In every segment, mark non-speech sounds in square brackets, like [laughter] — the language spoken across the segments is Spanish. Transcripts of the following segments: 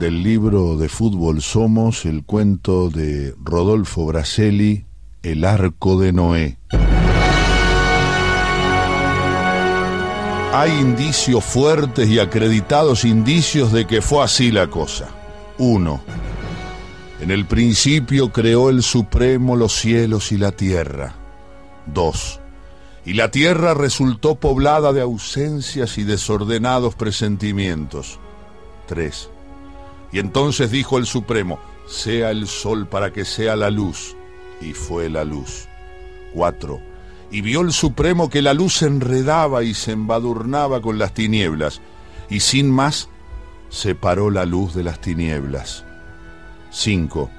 del libro de fútbol Somos, el cuento de Rodolfo Braselli, El arco de Noé. Hay indicios fuertes y acreditados indicios de que fue así la cosa. Uno, en el principio creó el Supremo los cielos y la tierra. Dos, y la tierra resultó poblada de ausencias y desordenados presentimientos. Tres, y entonces dijo el Supremo, sea el sol para que sea la luz. Y fue la luz. 4. Y vio el Supremo que la luz se enredaba y se embadurnaba con las tinieblas, y sin más separó la luz de las tinieblas. 5.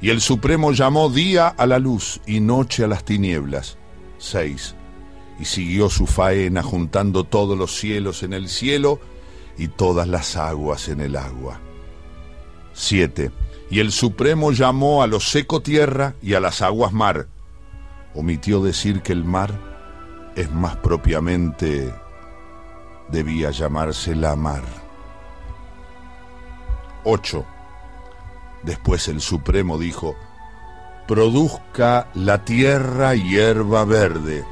Y el Supremo llamó día a la luz y noche a las tinieblas. 6. Y siguió su faena juntando todos los cielos en el cielo y todas las aguas en el agua. 7. Y el Supremo llamó a lo seco tierra y a las aguas mar. Omitió decir que el mar es más propiamente debía llamarse la mar. 8. Después el Supremo dijo, produzca la tierra hierba verde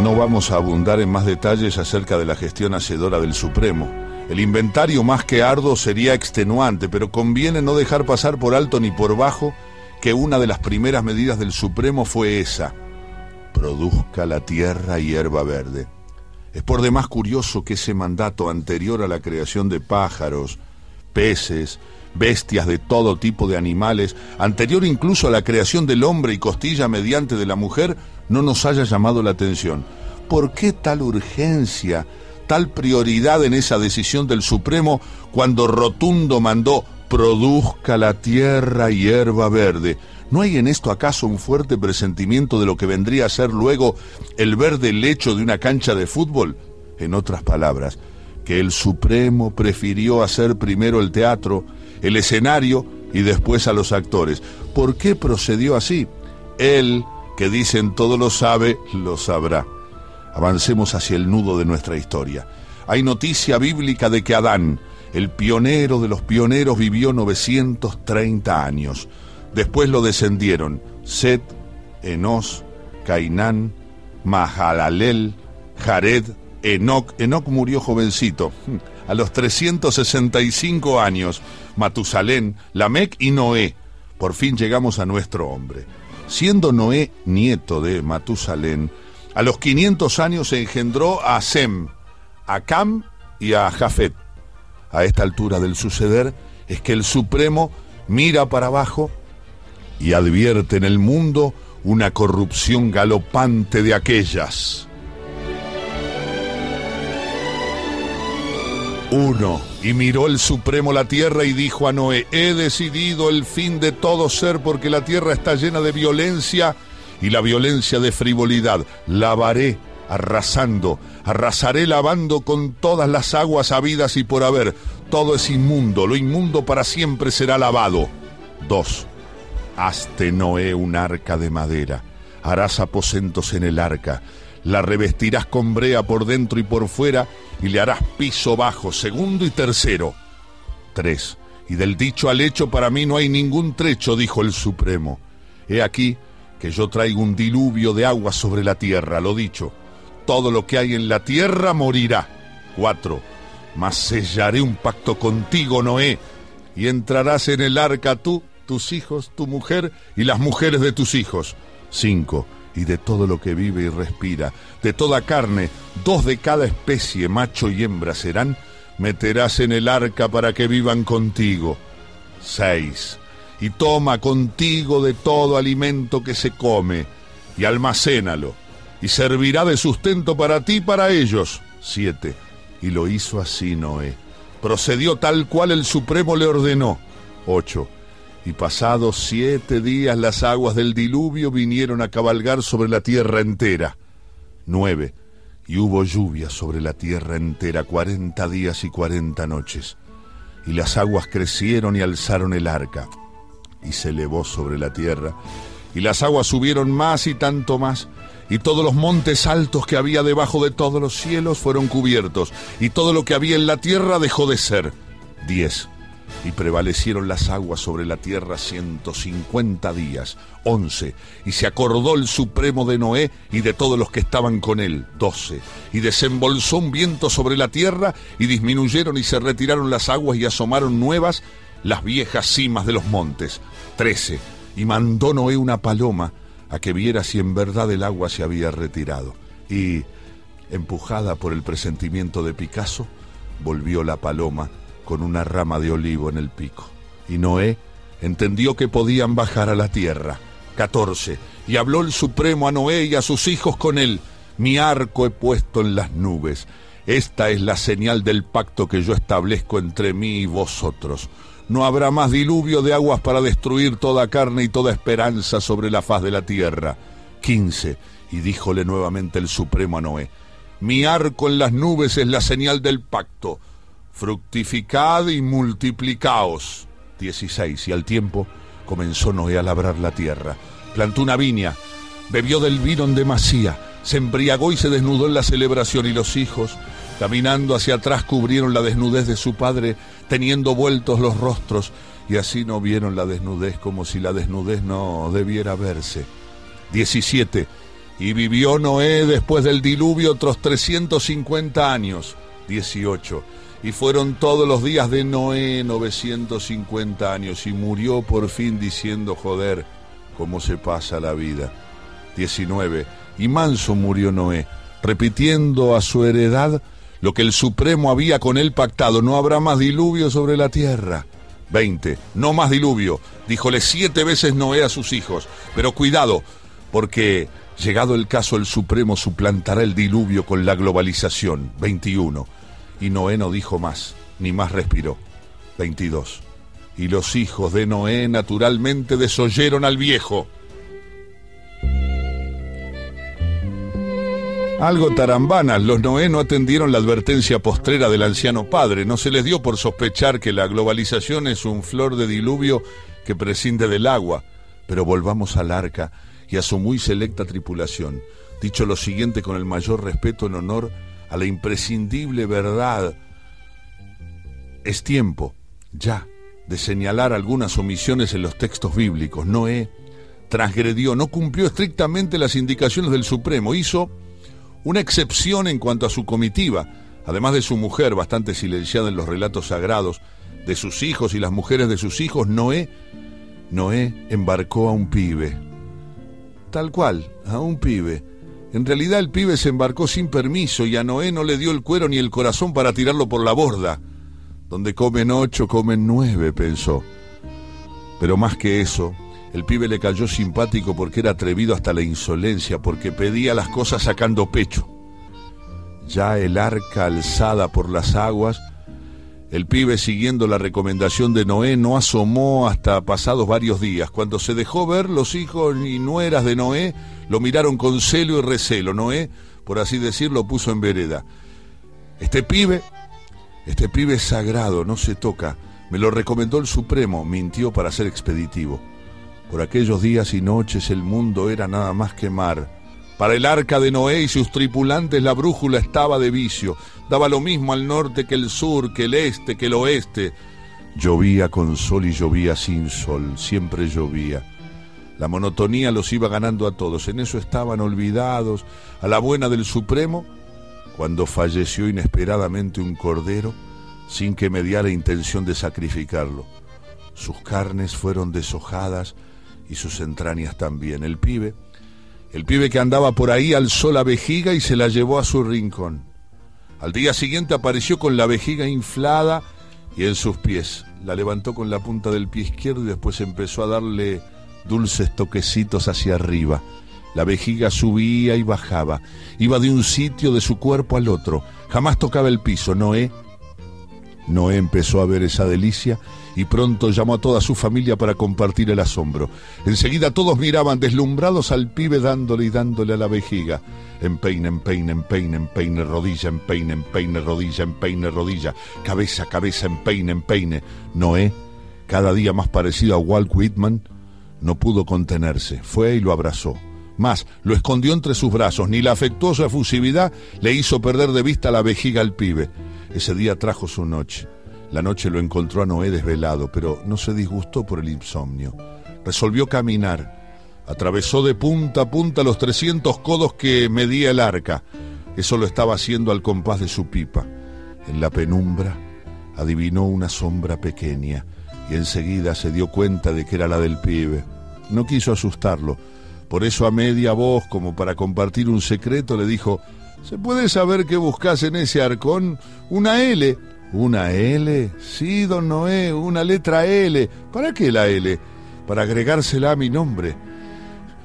No vamos a abundar en más detalles acerca de la gestión hacedora del Supremo. El inventario más que arduo sería extenuante, pero conviene no dejar pasar por alto ni por bajo que una de las primeras medidas del Supremo fue esa, produzca la tierra hierba verde. Es por demás curioso que ese mandato anterior a la creación de pájaros, peces, bestias de todo tipo de animales, anterior incluso a la creación del hombre y costilla mediante de la mujer, no nos haya llamado la atención. ¿Por qué tal urgencia, tal prioridad en esa decisión del Supremo cuando Rotundo mandó produzca la tierra hierba verde? ¿No hay en esto acaso un fuerte presentimiento de lo que vendría a ser luego el verde lecho de una cancha de fútbol? En otras palabras, que el Supremo prefirió hacer primero el teatro, el escenario y después a los actores. ¿Por qué procedió así? Él, que dicen todo lo sabe, lo sabrá. Avancemos hacia el nudo de nuestra historia. Hay noticia bíblica de que Adán, el pionero de los pioneros, vivió 930 años. Después lo descendieron Set, Enos, Cainán, Mahalalel, Jared, Enoc. Enoc murió jovencito, [laughs] a los 365 años. Matusalén, Lamec y Noé. Por fin llegamos a nuestro hombre. Siendo Noé nieto de Matusalén, a los 500 años engendró a Sem, a Cam y a Jafet. A esta altura del suceder es que el Supremo mira para abajo y advierte en el mundo una corrupción galopante de aquellas. Uno, y miró el Supremo la tierra y dijo a Noé, he decidido el fin de todo ser porque la tierra está llena de violencia y la violencia de frivolidad. Lavaré arrasando, arrasaré lavando con todas las aguas habidas y por haber. Todo es inmundo, lo inmundo para siempre será lavado. Dos, hazte Noé un arca de madera, harás aposentos en el arca la revestirás con brea por dentro y por fuera y le harás piso bajo, segundo y tercero. Tres. Y del dicho al hecho para mí no hay ningún trecho, dijo el Supremo. He aquí que yo traigo un diluvio de agua sobre la tierra, lo dicho. Todo lo que hay en la tierra morirá. Cuatro. Mas sellaré un pacto contigo, Noé, y entrarás en el arca tú, tus hijos, tu mujer y las mujeres de tus hijos. Cinco y de todo lo que vive y respira, de toda carne, dos de cada especie, macho y hembra serán, meterás en el arca para que vivan contigo. Seis. Y toma contigo de todo alimento que se come, y almacénalo, y servirá de sustento para ti y para ellos. Siete. Y lo hizo así Noé. Procedió tal cual el Supremo le ordenó. Ocho y pasados siete días las aguas del diluvio vinieron a cabalgar sobre la tierra entera. Nueve, y hubo lluvia sobre la tierra entera cuarenta días y cuarenta noches. Y las aguas crecieron y alzaron el arca, y se elevó sobre la tierra. Y las aguas subieron más y tanto más, y todos los montes altos que había debajo de todos los cielos fueron cubiertos, y todo lo que había en la tierra dejó de ser. 10. Y prevalecieron las aguas sobre la tierra ciento cincuenta días. 11. Y se acordó el Supremo de Noé y de todos los que estaban con él. 12. Y desembolsó un viento sobre la tierra y disminuyeron y se retiraron las aguas y asomaron nuevas las viejas cimas de los montes. 13. Y mandó Noé una paloma a que viera si en verdad el agua se había retirado. Y, empujada por el presentimiento de Picasso, volvió la paloma con una rama de olivo en el pico. Y Noé entendió que podían bajar a la tierra. 14. Y habló el Supremo a Noé y a sus hijos con él. Mi arco he puesto en las nubes. Esta es la señal del pacto que yo establezco entre mí y vosotros no habrá más diluvio de aguas para destruir toda carne y toda esperanza sobre la faz de la tierra. 15. Y díjole nuevamente el Supremo a Noé, mi arco en las nubes es la señal del pacto, fructificad y multiplicaos. 16. Y al tiempo comenzó Noé a labrar la tierra, plantó una viña, bebió del vino en demasía, se embriagó y se desnudó en la celebración y los hijos, caminando hacia atrás, cubrieron la desnudez de su padre teniendo vueltos los rostros, y así no vieron la desnudez como si la desnudez no debiera verse. 17. Y vivió Noé después del diluvio otros 350 años. 18. Y fueron todos los días de Noé 950 años y murió por fin diciendo, joder, cómo se pasa la vida. 19. Y manso murió Noé, repitiendo a su heredad lo que el Supremo había con él pactado, no habrá más diluvio sobre la tierra. 20. No más diluvio, díjole siete veces Noé a sus hijos, pero cuidado, porque llegado el caso el Supremo suplantará el diluvio con la globalización. 21. Y Noé no dijo más, ni más respiró. 22. Y los hijos de Noé naturalmente desoyeron al viejo. Algo tarambanas, los Noé no atendieron la advertencia postrera del anciano padre, no se les dio por sospechar que la globalización es un flor de diluvio que prescinde del agua. Pero volvamos al arca y a su muy selecta tripulación, dicho lo siguiente con el mayor respeto en honor a la imprescindible verdad. Es tiempo, ya, de señalar algunas omisiones en los textos bíblicos. Noé transgredió, no cumplió estrictamente las indicaciones del Supremo, hizo una excepción en cuanto a su comitiva, además de su mujer, bastante silenciada en los relatos sagrados, de sus hijos y las mujeres de sus hijos, Noé, Noé embarcó a un pibe. Tal cual, a un pibe. En realidad el pibe se embarcó sin permiso y a Noé no le dio el cuero ni el corazón para tirarlo por la borda. Donde comen ocho, comen nueve, pensó. Pero más que eso, el pibe le cayó simpático porque era atrevido hasta la insolencia, porque pedía las cosas sacando pecho. Ya el arca alzada por las aguas, el pibe siguiendo la recomendación de Noé no asomó hasta pasados varios días. Cuando se dejó ver, los hijos y nueras de Noé lo miraron con celo y recelo. Noé, por así decirlo, puso en vereda. Este pibe, este pibe es sagrado, no se toca. Me lo recomendó el Supremo, mintió para ser expeditivo. Por aquellos días y noches el mundo era nada más que mar. Para el arca de Noé y sus tripulantes la brújula estaba de vicio. Daba lo mismo al norte que el sur, que el este, que el oeste. Llovía con sol y llovía sin sol, siempre llovía. La monotonía los iba ganando a todos, en eso estaban olvidados, a la buena del Supremo, cuando falleció inesperadamente un cordero sin que mediara intención de sacrificarlo. Sus carnes fueron deshojadas y sus entrañas también. El pibe, el pibe que andaba por ahí alzó la vejiga y se la llevó a su rincón. Al día siguiente apareció con la vejiga inflada y en sus pies. La levantó con la punta del pie izquierdo y después empezó a darle dulces toquecitos hacia arriba. La vejiga subía y bajaba, iba de un sitio de su cuerpo al otro, jamás tocaba el piso. Noé, Noé empezó a ver esa delicia y pronto llamó a toda su familia para compartir el asombro. Enseguida todos miraban deslumbrados al pibe dándole y dándole a la vejiga. Empeine, empeine, empeine, empeine, rodilla, empeine, empeine, rodilla, empeine, rodilla, cabeza, cabeza, empeine, empeine. Noé, cada día más parecido a Walt Whitman, no pudo contenerse, fue y lo abrazó. Más, lo escondió entre sus brazos, ni la afectuosa efusividad le hizo perder de vista la vejiga al pibe. Ese día trajo su noche. La noche lo encontró a Noé desvelado, pero no se disgustó por el insomnio. Resolvió caminar. Atravesó de punta a punta los 300 codos que medía el arca. Eso lo estaba haciendo al compás de su pipa. En la penumbra adivinó una sombra pequeña y enseguida se dio cuenta de que era la del pibe. No quiso asustarlo. Por eso a media voz, como para compartir un secreto, le dijo, ¿se puede saber qué buscas en ese arcón? Una L. ¿Una L? Sí, don Noé, una letra L. ¿Para qué la L? Para agregársela a mi nombre.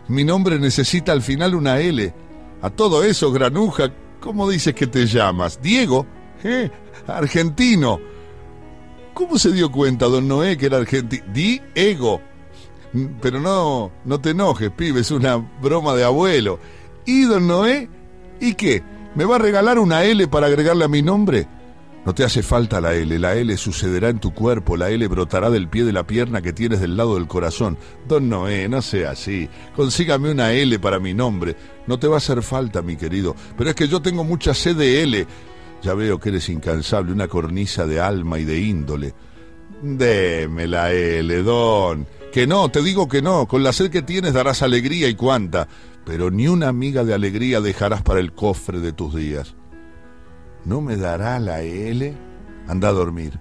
Mi nombre necesita al final una L. A todo eso, granuja, ¿cómo dices que te llamas? Diego. ¿Eh? Argentino. ¿Cómo se dio cuenta, don Noé, que era argentino? Diego. Pero no, no te enojes, pibe, es una broma de abuelo. ¿Y don Noé? ¿Y qué? ¿Me va a regalar una L para agregarle a mi nombre? No te hace falta la L, la L sucederá en tu cuerpo, la L brotará del pie de la pierna que tienes del lado del corazón. Don Noé, no sea así, consígame una L para mi nombre. No te va a hacer falta, mi querido, pero es que yo tengo mucha sed de L. Ya veo que eres incansable, una cornisa de alma y de índole. Deme la L, don. Que no, te digo que no, con la sed que tienes darás alegría y cuanta, pero ni una amiga de alegría dejarás para el cofre de tus días. ¿No me dará la L? Anda a dormir.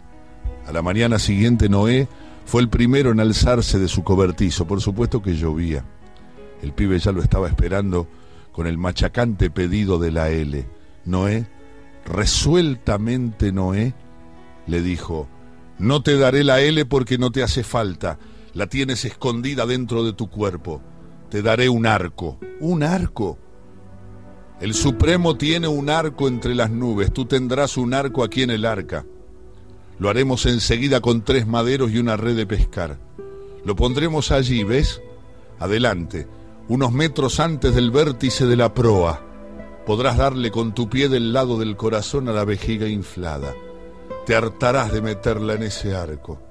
A la mañana siguiente Noé fue el primero en alzarse de su cobertizo, por supuesto que llovía. El pibe ya lo estaba esperando con el machacante pedido de la L. Noé, resueltamente Noé, le dijo, no te daré la L porque no te hace falta, la tienes escondida dentro de tu cuerpo. Te daré un arco. ¿Un arco? El Supremo tiene un arco entre las nubes, tú tendrás un arco aquí en el arca. Lo haremos enseguida con tres maderos y una red de pescar. Lo pondremos allí, ¿ves? Adelante, unos metros antes del vértice de la proa. Podrás darle con tu pie del lado del corazón a la vejiga inflada. Te hartarás de meterla en ese arco.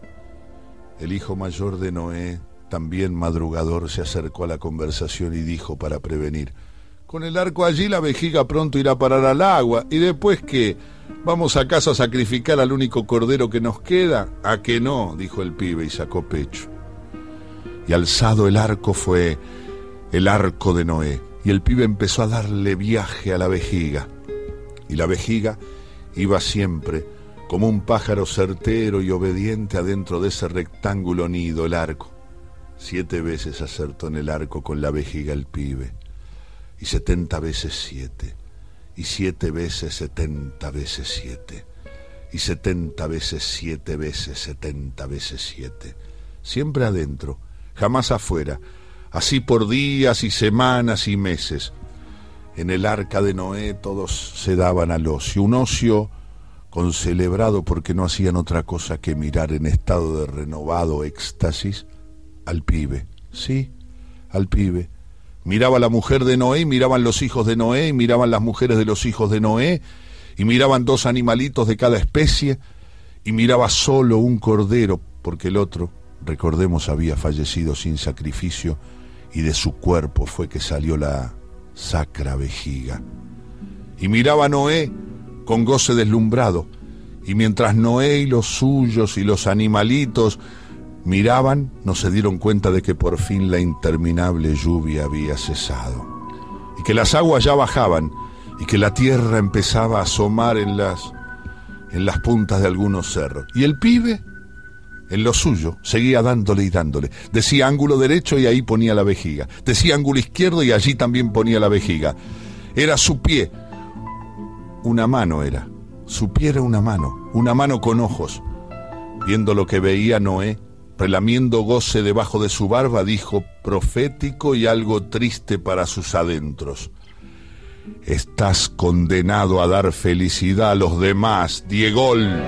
El hijo mayor de Noé, también madrugador, se acercó a la conversación y dijo para prevenir, con el arco allí la vejiga pronto irá a parar al agua. ¿Y después qué? ¿Vamos acaso a sacrificar al único cordero que nos queda? A que no, dijo el pibe y sacó pecho. Y alzado el arco fue el arco de Noé. Y el pibe empezó a darle viaje a la vejiga. Y la vejiga iba siempre como un pájaro certero y obediente adentro de ese rectángulo nido, el arco. Siete veces acertó en el arco con la vejiga el pibe y setenta veces siete, y siete veces setenta veces siete, y setenta veces siete veces setenta veces siete. Siempre adentro, jamás afuera, así por días y semanas y meses. En el arca de Noé todos se daban al ocio, un ocio concelebrado porque no hacían otra cosa que mirar en estado de renovado éxtasis al pibe, sí, al pibe, Miraba la mujer de Noé, y miraban los hijos de Noé, y miraban las mujeres de los hijos de Noé, y miraban dos animalitos de cada especie, y miraba solo un cordero, porque el otro, recordemos, había fallecido sin sacrificio, y de su cuerpo fue que salió la sacra vejiga. Y miraba Noé con goce deslumbrado, y mientras Noé y los suyos y los animalitos Miraban, no se dieron cuenta de que por fin la interminable lluvia había cesado, y que las aguas ya bajaban, y que la tierra empezaba a asomar en las, en las puntas de algunos cerros. Y el pibe, en lo suyo, seguía dándole y dándole. Decía ángulo derecho y ahí ponía la vejiga. Decía ángulo izquierdo y allí también ponía la vejiga. Era su pie, una mano era. Su pie era una mano, una mano con ojos. Viendo lo que veía Noé, relamiendo goce debajo de su barba, dijo, profético y algo triste para sus adentros. Estás condenado a dar felicidad a los demás, Diegol.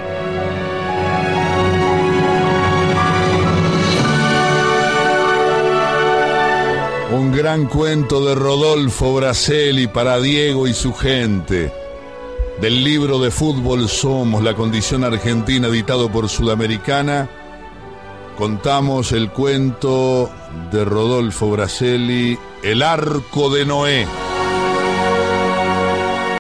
Un gran cuento de Rodolfo Braselli para Diego y su gente del libro de fútbol Somos, la condición argentina, editado por Sudamericana, contamos el cuento de Rodolfo Braselli, El arco de Noé.